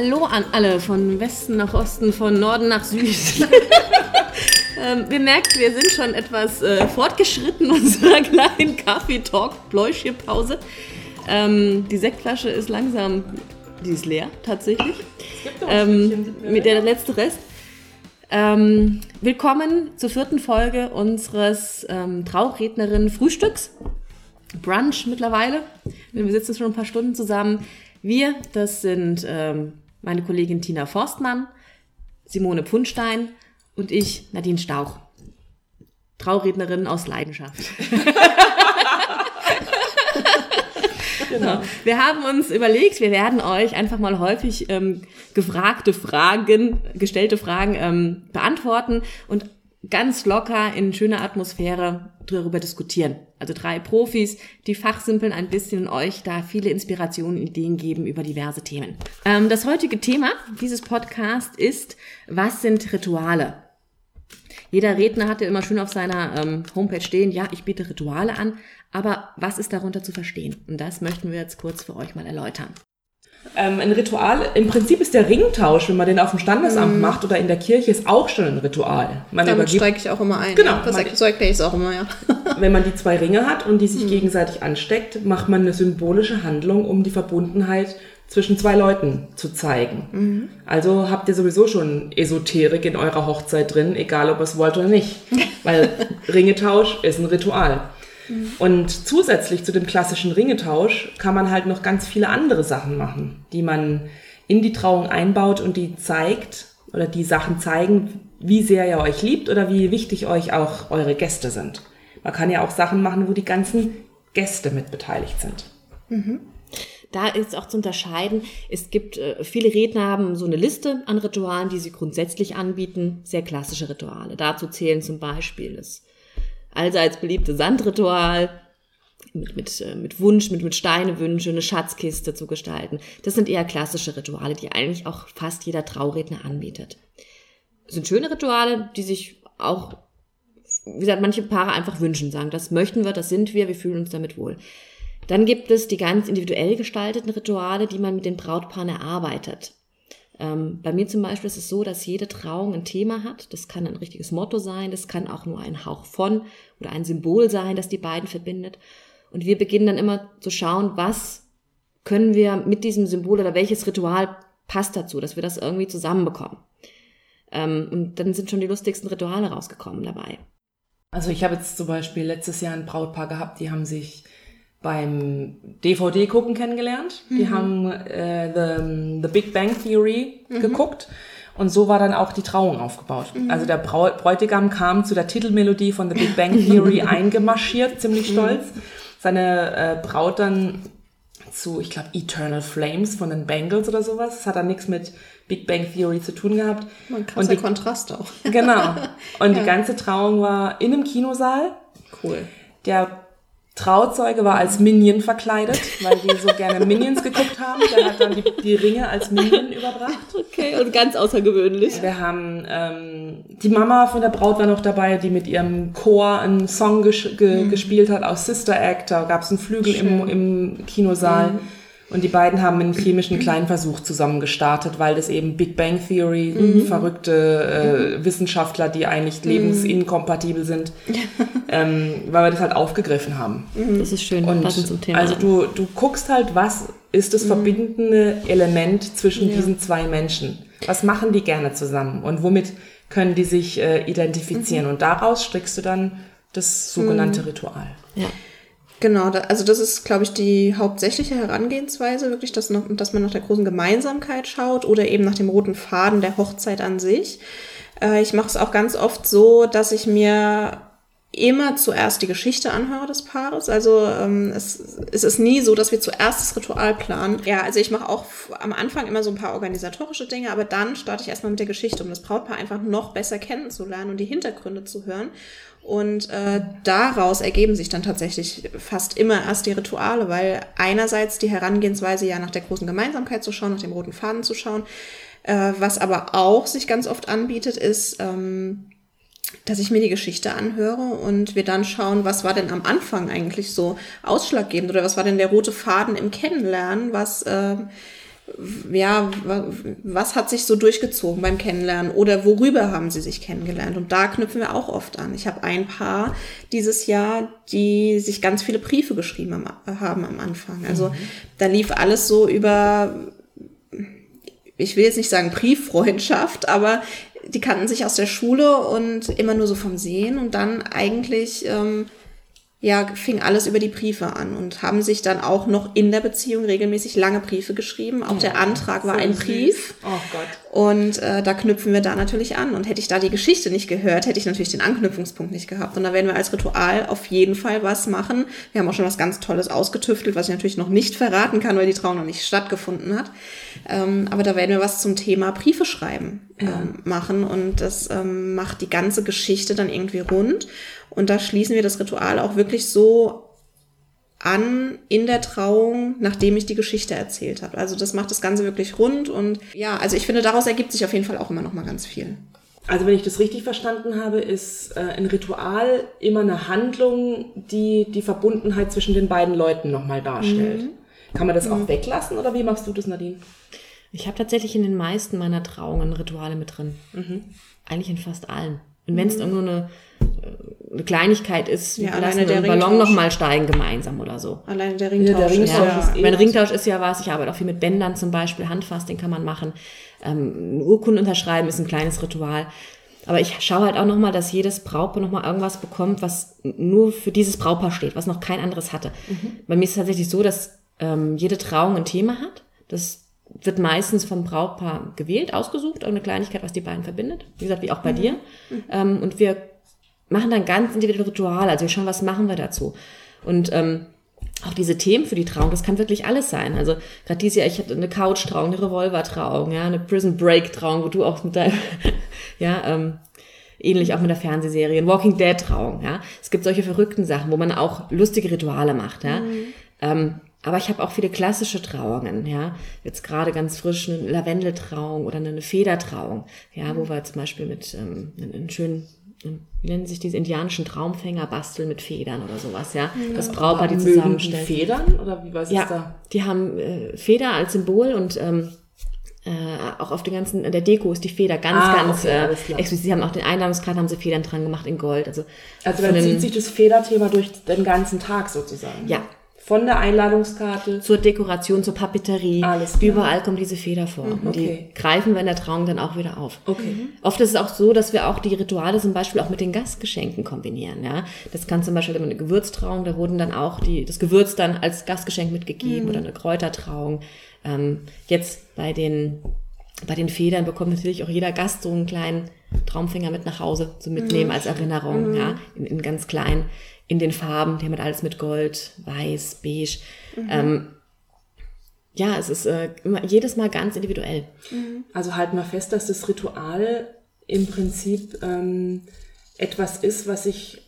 Hallo an alle, von Westen nach Osten, von Norden nach Süden. ähm, wir merken, wir sind schon etwas äh, fortgeschritten in unserer kleinen Kaffee-Talk-Pläuschchen-Pause. Ähm, die Sektflasche ist langsam, die ist leer tatsächlich. Ähm, mit der letzte Rest. Ähm, willkommen zur vierten Folge unseres ähm, Traurednerinnen-Frühstücks. Brunch mittlerweile. Wir sitzen schon ein paar Stunden zusammen. Wir, das sind ähm, meine Kollegin Tina Forstmann, Simone Punstein und ich, Nadine Stauch. Traurednerin aus Leidenschaft. genau. Wir haben uns überlegt, wir werden euch einfach mal häufig ähm, gefragte Fragen, gestellte Fragen ähm, beantworten und ganz locker in schöner Atmosphäre darüber diskutieren. Also drei Profis, die fachsimpeln ein bisschen und euch da viele Inspirationen, Ideen geben über diverse Themen. Ähm, das heutige Thema dieses Podcasts ist, was sind Rituale? Jeder Redner hatte immer schön auf seiner ähm, Homepage stehen, ja, ich biete Rituale an, aber was ist darunter zu verstehen? Und das möchten wir jetzt kurz für euch mal erläutern. Ähm, ein Ritual, im Prinzip ist der Ringtausch, wenn man den auf dem Standesamt mm. macht oder in der Kirche, ist auch schon ein Ritual. Man Damit steige ich auch immer ein. Genau. Ja. Das, erkläre ich auch immer, ja. wenn man die zwei Ringe hat und die sich mm. gegenseitig ansteckt, macht man eine symbolische Handlung, um die Verbundenheit zwischen zwei Leuten zu zeigen. Mhm. Also habt ihr sowieso schon Esoterik in eurer Hochzeit drin, egal ob ihr es wollt oder nicht. Weil Ringetausch ist ein Ritual. Mhm. Und zusätzlich zu dem klassischen Ringetausch kann man halt noch ganz viele andere Sachen machen, die man in die Trauung einbaut und die zeigt oder die Sachen zeigen, wie sehr ihr euch liebt oder wie wichtig euch auch eure Gäste sind. Man kann ja auch Sachen machen, wo die ganzen Gäste mit beteiligt sind. Mhm. Da ist auch zu unterscheiden, es gibt, äh, viele Redner haben so eine Liste an Ritualen, die sie grundsätzlich anbieten, sehr klassische Rituale. Dazu zählen zum Beispiel das allseits beliebte Sandritual mit, mit, äh, mit Wunsch, mit, mit Steinewünsche, eine Schatzkiste zu gestalten. Das sind eher klassische Rituale, die eigentlich auch fast jeder Trauredner anbietet. Das sind schöne Rituale, die sich auch, wie gesagt, manche Paare einfach wünschen, sagen, das möchten wir, das sind wir, wir fühlen uns damit wohl. Dann gibt es die ganz individuell gestalteten Rituale, die man mit den Brautpaaren erarbeitet. Ähm, bei mir zum Beispiel ist es so, dass jede Trauung ein Thema hat. Das kann ein richtiges Motto sein, das kann auch nur ein Hauch von oder ein Symbol sein, das die beiden verbindet. Und wir beginnen dann immer zu schauen, was können wir mit diesem Symbol oder welches Ritual passt dazu, dass wir das irgendwie zusammenbekommen. Ähm, und dann sind schon die lustigsten Rituale rausgekommen dabei. Also ich habe jetzt zum Beispiel letztes Jahr ein Brautpaar gehabt, die haben sich beim DVD-Gucken kennengelernt. Mhm. Die haben äh, the, the Big Bang Theory mhm. geguckt. Und so war dann auch die Trauung aufgebaut. Mhm. Also der Brau Bräutigam kam zu der Titelmelodie von The Big Bang Theory eingemarschiert, ziemlich mhm. stolz. Seine äh, Braut dann zu, ich glaube, Eternal Flames von den Bengals oder sowas. Das hat dann nichts mit Big Bang Theory zu tun gehabt. Man kann und die, Kontrast auch. Genau. Und ja. die ganze Trauung war in einem Kinosaal. Cool. Der Trauzeuge war als Minion verkleidet, weil die so gerne Minions geguckt haben. Der hat dann die, die Ringe als Minion überbracht. Okay, und ganz außergewöhnlich. Wir haben ähm, die Mama von der Braut war noch dabei, die mit ihrem Chor einen Song ges ge mhm. gespielt hat aus Sister Act. Da gab es einen Flügel im, im Kinosaal. Mhm. Und die beiden haben einen chemischen Kleinversuch zusammen gestartet, weil das eben Big Bang Theory, mhm. verrückte äh, Wissenschaftler, die eigentlich mhm. lebensinkompatibel sind, ähm, weil wir das halt aufgegriffen haben. Mhm. Das ist schön, und zum Thema. Also du, du guckst halt, was ist das mhm. verbindende Element zwischen ja. diesen zwei Menschen? Was machen die gerne zusammen und womit können die sich äh, identifizieren? Mhm. Und daraus strickst du dann das sogenannte mhm. Ritual. Ja. Genau, da, also das ist, glaube ich, die hauptsächliche Herangehensweise, wirklich, dass, noch, dass man nach der großen Gemeinsamkeit schaut oder eben nach dem roten Faden der Hochzeit an sich. Äh, ich mache es auch ganz oft so, dass ich mir immer zuerst die Geschichte anhöre des Paares. Also ähm, es, es ist nie so, dass wir zuerst das Ritual planen. Ja, also ich mache auch am Anfang immer so ein paar organisatorische Dinge, aber dann starte ich erstmal mit der Geschichte, um das Brautpaar einfach noch besser kennenzulernen und die Hintergründe zu hören. Und äh, daraus ergeben sich dann tatsächlich fast immer erst die Rituale, weil einerseits die Herangehensweise ja nach der großen Gemeinsamkeit zu schauen, nach dem roten Faden zu schauen, äh, was aber auch sich ganz oft anbietet, ist, ähm, dass ich mir die Geschichte anhöre und wir dann schauen, was war denn am Anfang eigentlich so ausschlaggebend oder was war denn der rote Faden im Kennenlernen, was äh, ja, was hat sich so durchgezogen beim Kennenlernen oder worüber haben sie sich kennengelernt? Und da knüpfen wir auch oft an. Ich habe ein Paar dieses Jahr, die sich ganz viele Briefe geschrieben haben am Anfang. Also mhm. da lief alles so über, ich will jetzt nicht sagen Brieffreundschaft, aber die kannten sich aus der Schule und immer nur so vom Sehen und dann eigentlich ähm, ja, fing alles über die Briefe an und haben sich dann auch noch in der Beziehung regelmäßig lange Briefe geschrieben. Auch der Antrag war ein Brief. Oh Gott. Und äh, da knüpfen wir da natürlich an. Und hätte ich da die Geschichte nicht gehört, hätte ich natürlich den Anknüpfungspunkt nicht gehabt. Und da werden wir als Ritual auf jeden Fall was machen. Wir haben auch schon was ganz Tolles ausgetüftelt, was ich natürlich noch nicht verraten kann, weil die Trauung noch nicht stattgefunden hat. Ähm, aber da werden wir was zum Thema Briefe schreiben ähm, ja. machen. Und das ähm, macht die ganze Geschichte dann irgendwie rund. Und da schließen wir das Ritual auch wirklich so an in der Trauung, nachdem ich die Geschichte erzählt habe. Also das macht das Ganze wirklich rund und ja, also ich finde, daraus ergibt sich auf jeden Fall auch immer noch mal ganz viel. Also wenn ich das richtig verstanden habe, ist äh, ein Ritual immer eine Handlung, die die Verbundenheit zwischen den beiden Leuten nochmal darstellt. Mhm. Kann man das auch mhm. weglassen oder wie machst du das, Nadine? Ich habe tatsächlich in den meisten meiner Trauungen Rituale mit drin. Mhm. Eigentlich in fast allen. Und wenn es mhm. nur eine, eine Kleinigkeit ist, ja, wir lassen den Ballon nochmal steigen gemeinsam oder so. Alleine der Ringtausch. Ja, der Ringtausch ja. ist eh mein Ringtausch ist ja was, ich arbeite auch viel mit Bändern zum Beispiel, Handfass, den kann man machen. Ähm, Urkunden unterschreiben ist ein kleines Ritual. Aber ich schaue halt auch nochmal, dass jedes Brautpaar nochmal irgendwas bekommt, was nur für dieses Brautpaar steht, was noch kein anderes hatte. Mhm. Bei mir ist es tatsächlich so, dass ähm, jede Trauung ein Thema hat. Das wird meistens vom Brautpaar gewählt, ausgesucht, eine Kleinigkeit, was die beiden verbindet. Wie gesagt, wie auch bei mhm. dir. Mhm. Ähm, und wir machen dann ganz individuelle Rituale. Also wir schauen, was machen wir dazu. Und ähm, auch diese Themen für die Trauung, das kann wirklich alles sein. Also gerade dieses Jahr, ich hatte eine Couch-Trauung, eine Revolver-Trauung, ja, eine Prison Break-Trauung, wo du auch mit deinem, ja, ähm, ähnlich auch mit der Fernsehserie, ein Walking Dead-Trauung, ja. Es gibt solche verrückten Sachen, wo man auch lustige Rituale macht, ja. Mhm. Ähm, aber ich habe auch viele klassische Trauungen, ja. Jetzt gerade ganz frisch eine Lavendeltrauung oder eine Federtrauung, ja, wo wir zum Beispiel mit ähm, einen schönen, wie nennen sich diese indianischen Traumfänger basteln mit Federn oder sowas, ja. Das Brautpaar, die zusammenstellen. Die Federn oder wie was ja, ist da? Die haben äh, Feder als Symbol und ähm, äh, auch auf den ganzen, der Deko ist die Feder ganz, ah, ganz okay, äh, explizit. Sie haben auch den Einladungsgrad, haben sie Federn dran gemacht in Gold. Also, also dann zieht sich das Federthema durch den ganzen Tag sozusagen. Ja, von der Einladungskarte zur Dekoration, zur Papeterie. Alles klar. Überall kommt diese Feder vor. Mhm, und die greifen wir in der Trauung dann auch wieder auf. Okay. Mhm. Oft ist es auch so, dass wir auch die Rituale zum Beispiel auch mit den Gastgeschenken kombinieren. Ja, das kann zum Beispiel eine Gewürztrauung, da wurden dann auch die, das Gewürz dann als Gastgeschenk mitgegeben mhm. oder eine Kräutertrauung. Ähm, jetzt bei den bei den Federn bekommt natürlich auch jeder Gast so einen kleinen Traumfänger mit nach Hause zu mitnehmen mhm. als Erinnerung, mhm. ja, in, in ganz klein in den Farben, die haben halt alles mit Gold, Weiß, Beige. Mhm. Ähm, ja, es ist äh, immer, jedes Mal ganz individuell. Mhm. Also halten wir fest, dass das Ritual im Prinzip ähm, etwas ist, was sich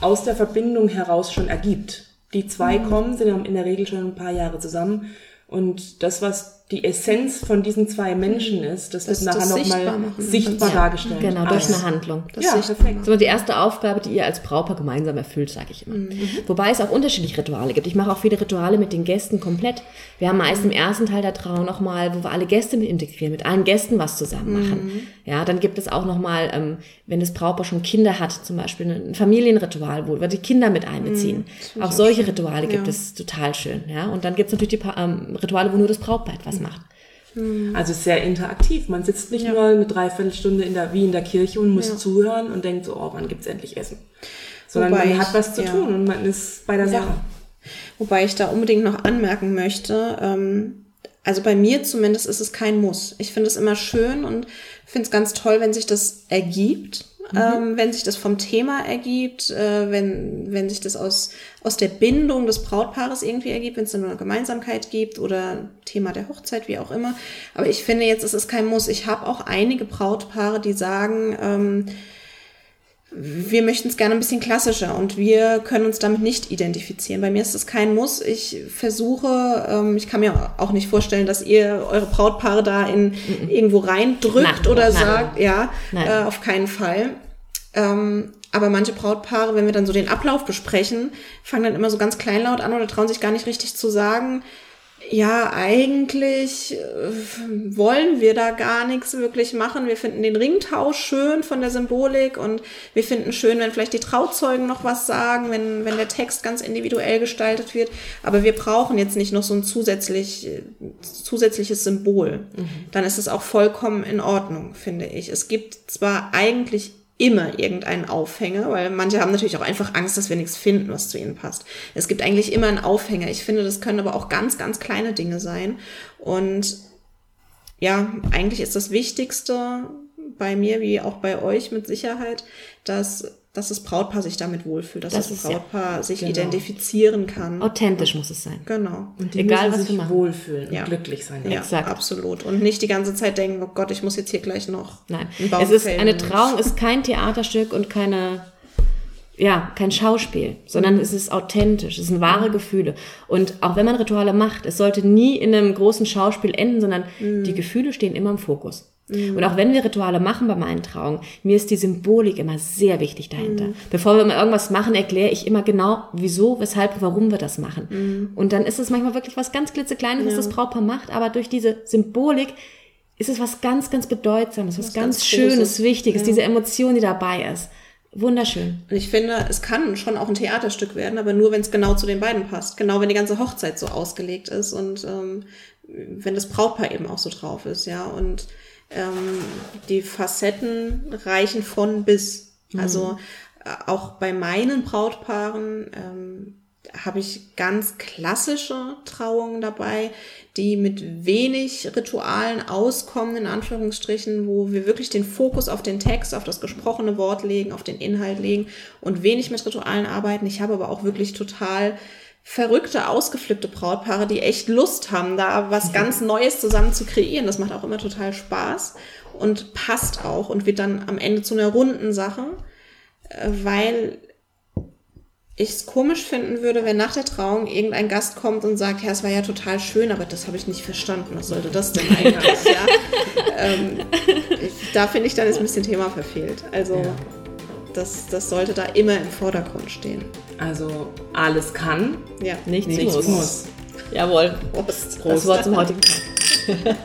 aus der Verbindung heraus schon ergibt. Die zwei mhm. kommen, sind in der Regel schon ein paar Jahre zusammen und das, was die Essenz von diesen zwei Menschen mhm. ist, das, das wird nachher nochmal sichtbar ja, dargestellt. Genau, durch eine Handlung. Das ja, perfekt. So die erste Aufgabe, die ihr als Brautpaar gemeinsam erfüllt, sage ich immer. Mhm. Wobei es auch unterschiedliche Rituale gibt. Ich mache auch viele Rituale mit den Gästen komplett. Wir haben meist im ersten Teil der Trauung nochmal, wo wir alle Gäste mit integrieren, mit allen Gästen was zusammen machen. Mhm. Ja, dann gibt es auch nochmal, ähm, wenn das Brautpaar schon Kinder hat, zum Beispiel ein Familienritual, wo wir die Kinder mit einbeziehen. Mhm. Auch solche Rituale gibt ja. es total schön. Ja, und dann gibt es natürlich die ähm, Rituale, wo nur das Brautpaar etwas macht. Mhm. Also sehr interaktiv. Man sitzt nicht ja. nur eine Dreiviertelstunde in der, wie in der Kirche und muss ja. zuhören und denkt so, oh, wann gibt's endlich Essen? Sondern Wobei man hat was zu ja. tun und man ist bei der Sache. Wobei ich da unbedingt noch anmerken möchte, ähm, also bei mir zumindest ist es kein Muss. Ich finde es immer schön und finde es ganz toll, wenn sich das ergibt. Mhm. Ähm, wenn sich das vom Thema ergibt, äh, wenn, wenn sich das aus, aus der Bindung des Brautpaares irgendwie ergibt, wenn es dann eine Gemeinsamkeit gibt oder Thema der Hochzeit, wie auch immer. Aber ich finde jetzt, es ist kein Muss. Ich habe auch einige Brautpaare, die sagen, ähm, wir möchten es gerne ein bisschen klassischer und wir können uns damit nicht identifizieren. Bei mir ist es kein Muss. Ich versuche, ähm, ich kann mir auch nicht vorstellen, dass ihr eure Brautpaare da in mhm. irgendwo reindrückt oder nein, sagt, ja, äh, auf keinen Fall. Ähm, aber manche Brautpaare, wenn wir dann so den Ablauf besprechen, fangen dann immer so ganz kleinlaut an oder trauen sich gar nicht richtig zu sagen, ja, eigentlich äh, wollen wir da gar nichts wirklich machen. Wir finden den Ringtausch schön von der Symbolik und wir finden schön, wenn vielleicht die Trauzeugen noch was sagen, wenn, wenn der Text ganz individuell gestaltet wird. Aber wir brauchen jetzt nicht noch so ein zusätzlich, zusätzliches Symbol. Mhm. Dann ist es auch vollkommen in Ordnung, finde ich. Es gibt zwar eigentlich immer irgendeinen Aufhänger, weil manche haben natürlich auch einfach Angst, dass wir nichts finden, was zu ihnen passt. Es gibt eigentlich immer einen Aufhänger. Ich finde, das können aber auch ganz, ganz kleine Dinge sein. Und ja, eigentlich ist das Wichtigste bei mir wie auch bei euch mit Sicherheit, dass dass das Brautpaar sich damit wohlfühlt, dass das, das Brautpaar ja, sich genau. identifizieren kann. Authentisch muss es sein. Genau. Und die Egal, was sich wohlfühlen ja. und glücklich sein. Ja, Exakt. absolut. Und nicht die ganze Zeit denken, oh Gott, ich muss jetzt hier gleich noch. Nein. Es ist eine Trauung, ist kein Theaterstück und keine ja, kein Schauspiel, sondern es ist authentisch, es sind wahre Gefühle. Und auch wenn man Rituale macht, es sollte nie in einem großen Schauspiel enden, sondern mhm. die Gefühle stehen immer im Fokus. Mhm. Und auch wenn wir Rituale machen bei meinen Trauungen, mir ist die Symbolik immer sehr wichtig dahinter. Mhm. Bevor wir mal irgendwas machen, erkläre ich immer genau, wieso, weshalb, warum wir das machen. Mhm. Und dann ist es manchmal wirklich was ganz klitzekleines, was das Brautpaar macht, aber durch diese Symbolik ist es was ganz, ganz Bedeutsames, was, was ganz, ganz Schönes, Wichtiges, ja. diese Emotion, die dabei ist. Wunderschön. Und ich finde, es kann schon auch ein Theaterstück werden, aber nur, wenn es genau zu den beiden passt. Genau, wenn die ganze Hochzeit so ausgelegt ist und ähm, wenn das Brautpaar eben auch so drauf ist, ja. Und ähm, die Facetten reichen von bis. Mhm. Also äh, auch bei meinen Brautpaaren ähm, habe ich ganz klassische Trauungen dabei, die mit wenig Ritualen auskommen, in Anführungsstrichen, wo wir wirklich den Fokus auf den Text, auf das gesprochene Wort legen, auf den Inhalt legen und wenig mit Ritualen arbeiten. Ich habe aber auch wirklich total verrückte, ausgeflippte Brautpaare, die echt Lust haben, da was mhm. ganz Neues zusammen zu kreieren. Das macht auch immer total Spaß und passt auch und wird dann am Ende zu einer runden Sache, äh, weil ich es komisch finden würde, wenn nach der Trauung irgendein Gast kommt und sagt, ja, es war ja total schön, aber das habe ich nicht verstanden. Was sollte das denn eigentlich? ja? ähm, da finde ich dann ist ein bisschen Thema verfehlt. Also ja. das, das sollte da immer im Vordergrund stehen. Also alles kann, ja. nichts, nichts muss. muss. Jawohl. Prost. Prost. Das Wort zum heutigen Tag.